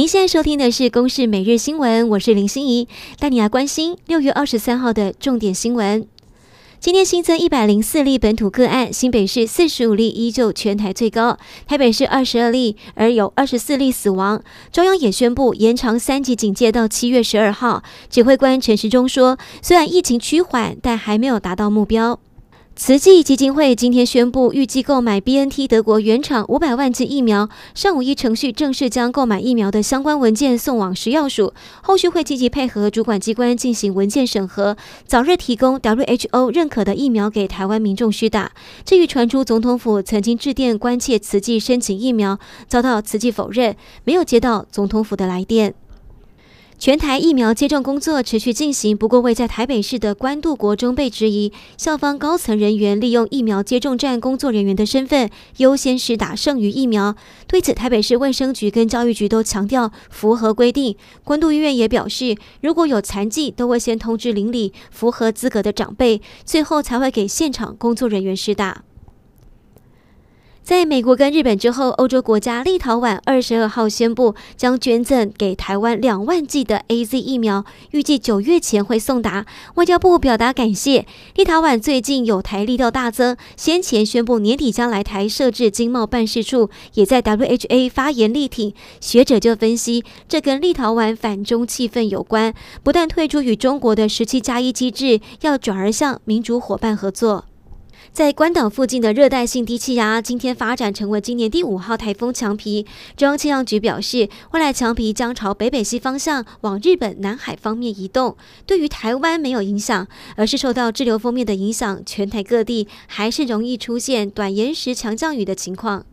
您现在收听的是《公视每日新闻》，我是林心怡，带你来关心六月二十三号的重点新闻。今天新增一百零四例本土个案，新北市四十五例，依旧全台最高；台北市二十二例，而有二十四例死亡。中央也宣布延长三级警戒到七月十二号。指挥官陈时中说，虽然疫情趋缓，但还没有达到目标。慈济基金会今天宣布，预计购买 BNT 德国原厂五百万剂疫苗。上午一程序正式将购买疫苗的相关文件送往食药署，后续会积极配合主管机关进行文件审核，早日提供 WHO 认可的疫苗给台湾民众施打。至于传出总统府曾经致电关切慈济申请疫苗，遭到慈济否认，没有接到总统府的来电。全台疫苗接种工作持续进行，不过位在台北市的关渡国中被质疑，校方高层人员利用疫苗接种站工作人员的身份优先施打剩余疫苗。对此，台北市卫生局跟教育局都强调符合规定。关渡医院也表示，如果有残疾，都会先通知邻里符合资格的长辈，最后才会给现场工作人员施打。在美国跟日本之后，欧洲国家立陶宛二十二号宣布将捐赠给台湾两万剂的 AZ 疫苗，预计九月前会送达。外交部表达感谢。立陶宛最近有台力道大增，先前宣布年底将来台设置经贸办事处，也在 WHA 发言力挺。学者就分析，这跟立陶宛反中气氛有关，不但退出与中国的十七加一机制，要转而向民主伙伴合作。在关岛附近的热带性低气压今天发展成为今年第五号台风强皮。中央气象局表示，未来强皮将朝北北西方向往日本南海方面移动，对于台湾没有影响，而是受到滞留锋面的影响，全台各地还是容易出现短延时强降雨的情况。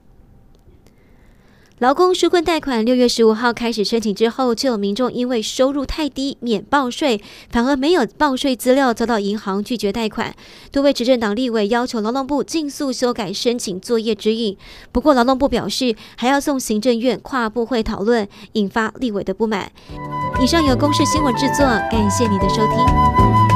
劳工纾困贷款六月十五号开始申请之后，就有民众因为收入太低免报税，反而没有报税资料，遭到银行拒绝贷款。多位执政党立委要求劳动部尽速修改申请作业指引，不过劳动部表示还要送行政院跨部会讨论，引发立委的不满。以上由公视新闻制作，感谢你的收听。